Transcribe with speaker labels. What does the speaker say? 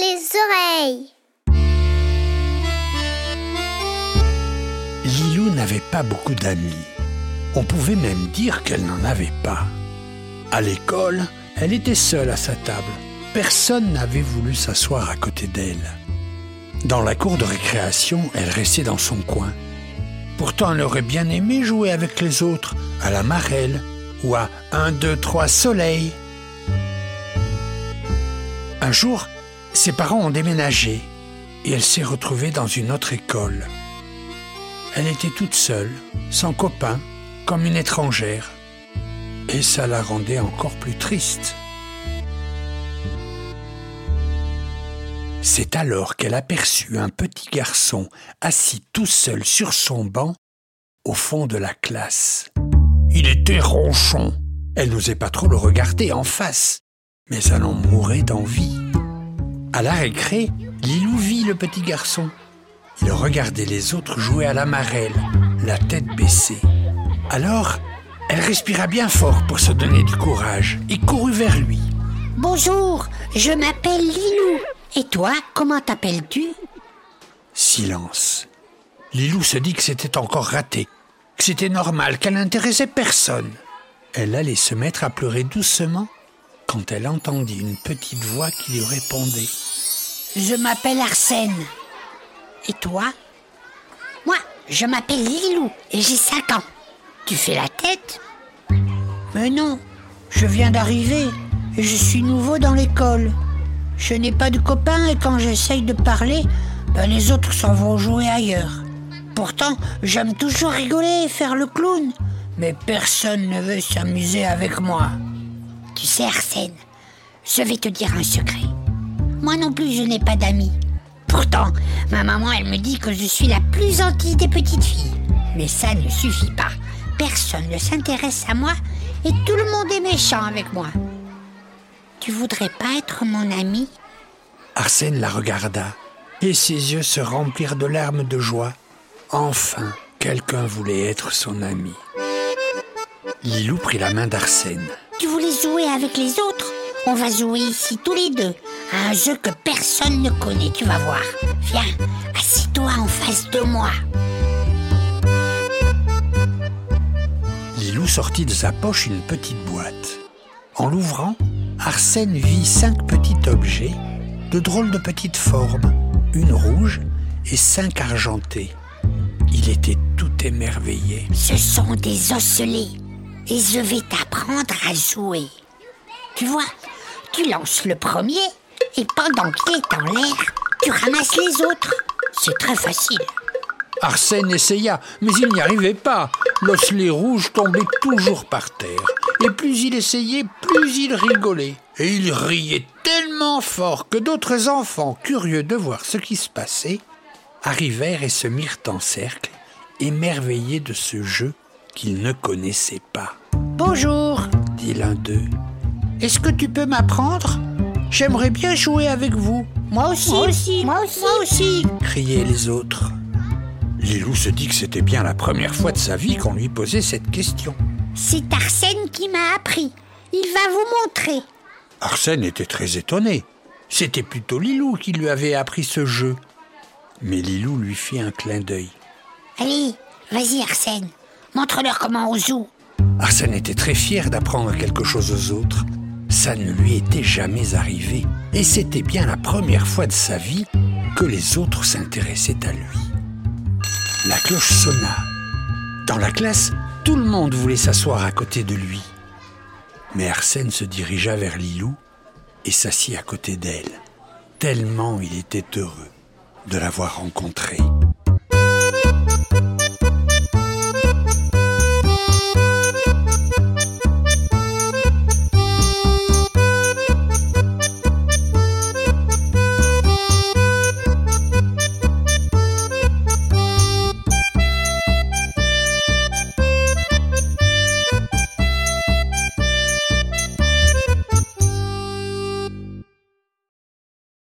Speaker 1: les oreilles.
Speaker 2: Lilou n'avait pas beaucoup d'amis. On pouvait même dire qu'elle n'en avait pas. À l'école, elle était seule à sa table. Personne n'avait voulu s'asseoir à côté d'elle. Dans la cour de récréation, elle restait dans son coin. Pourtant, elle aurait bien aimé jouer avec les autres, à la marelle ou à 1, 2, 3 soleil. Un jour, ses parents ont déménagé et elle s'est retrouvée dans une autre école. Elle était toute seule, sans copain, comme une étrangère. Et ça la rendait encore plus triste. C'est alors qu'elle aperçut un petit garçon assis tout seul sur son banc au fond de la classe. Il était ronchon. Elle n'osait pas trop le regarder en face, mais elle en mourait d'envie. À la récré, Lilou vit le petit garçon. Il regardait les autres jouer à la marelle, la tête baissée. Alors, elle respira bien fort pour se donner du courage et courut vers lui.
Speaker 3: Bonjour, je m'appelle Lilou. Et toi, comment t'appelles-tu?
Speaker 2: Silence. Lilou se dit que c'était encore raté, que c'était normal, qu'elle n'intéressait personne. Elle allait se mettre à pleurer doucement quand elle entendit une petite voix qui lui répondait.
Speaker 3: Je m'appelle Arsène. Et toi? Moi, je m'appelle Lilou et j'ai 5 ans. Tu fais la tête? Mais non, je viens d'arriver et je suis nouveau dans l'école. Je n'ai pas de copains et quand j'essaye de parler, ben les autres s'en vont jouer ailleurs. Pourtant, j'aime toujours rigoler et faire le clown, mais personne ne veut s'amuser avec moi. Tu sais, Arsène, je vais te dire un secret. Moi non plus, je n'ai pas d'amis. Pourtant, ma maman, elle me dit que je suis la plus gentille des petites filles. Mais ça ne suffit pas. Personne ne s'intéresse à moi et tout le monde est méchant avec moi. Tu voudrais pas être mon ami?
Speaker 2: Arsène la regarda et ses yeux se remplirent de larmes de joie. Enfin, quelqu'un voulait être son ami. Lilou prit la main d'Arsène.
Speaker 3: Tu voulais jouer avec les autres? On va jouer ici tous les deux à un jeu que personne ne connaît, tu vas voir. Viens, assis-toi en face de moi.
Speaker 2: Lilou sortit de sa poche une petite boîte. En l'ouvrant, Arsène vit cinq petits objets de drôles de petites formes, une rouge et cinq argentées. Il était tout émerveillé.
Speaker 3: Ce sont des osselets et je vais t'apprendre à jouer. Tu vois, tu lances le premier et pendant qu'il est en l'air, tu ramasses les autres. C'est très facile.
Speaker 2: Arsène essaya, mais il n'y arrivait pas. L'osselet rouge tombait toujours par terre. Et plus il essayait, plus il rigolait. Et il riait tellement fort que d'autres enfants, curieux de voir ce qui se passait, arrivèrent et se mirent en cercle, émerveillés de ce jeu qu'ils ne connaissaient pas.
Speaker 3: Bonjour,
Speaker 2: dit l'un d'eux.
Speaker 3: Est-ce que tu peux m'apprendre? J'aimerais bien jouer avec vous. Moi aussi. Moi aussi. Moi aussi. Moi aussi.
Speaker 2: criaient les autres. Lilou se dit que c'était bien la première fois de sa vie qu'on lui posait cette question.
Speaker 3: C'est Arsène qui m'a appris. Il va vous montrer.
Speaker 2: Arsène était très étonné. C'était plutôt Lilou qui lui avait appris ce jeu. Mais Lilou lui fit un clin d'œil.
Speaker 3: Allez, vas-y Arsène, montre-leur comment on joue.
Speaker 2: Arsène était très fier d'apprendre quelque chose aux autres. Ça ne lui était jamais arrivé. Et c'était bien la première fois de sa vie que les autres s'intéressaient à lui. La cloche sonna. Dans la classe, tout le monde voulait s'asseoir à côté de lui. Mais Arsène se dirigea vers Lilou et s'assit à côté d'elle, tellement il était heureux de l'avoir rencontrée.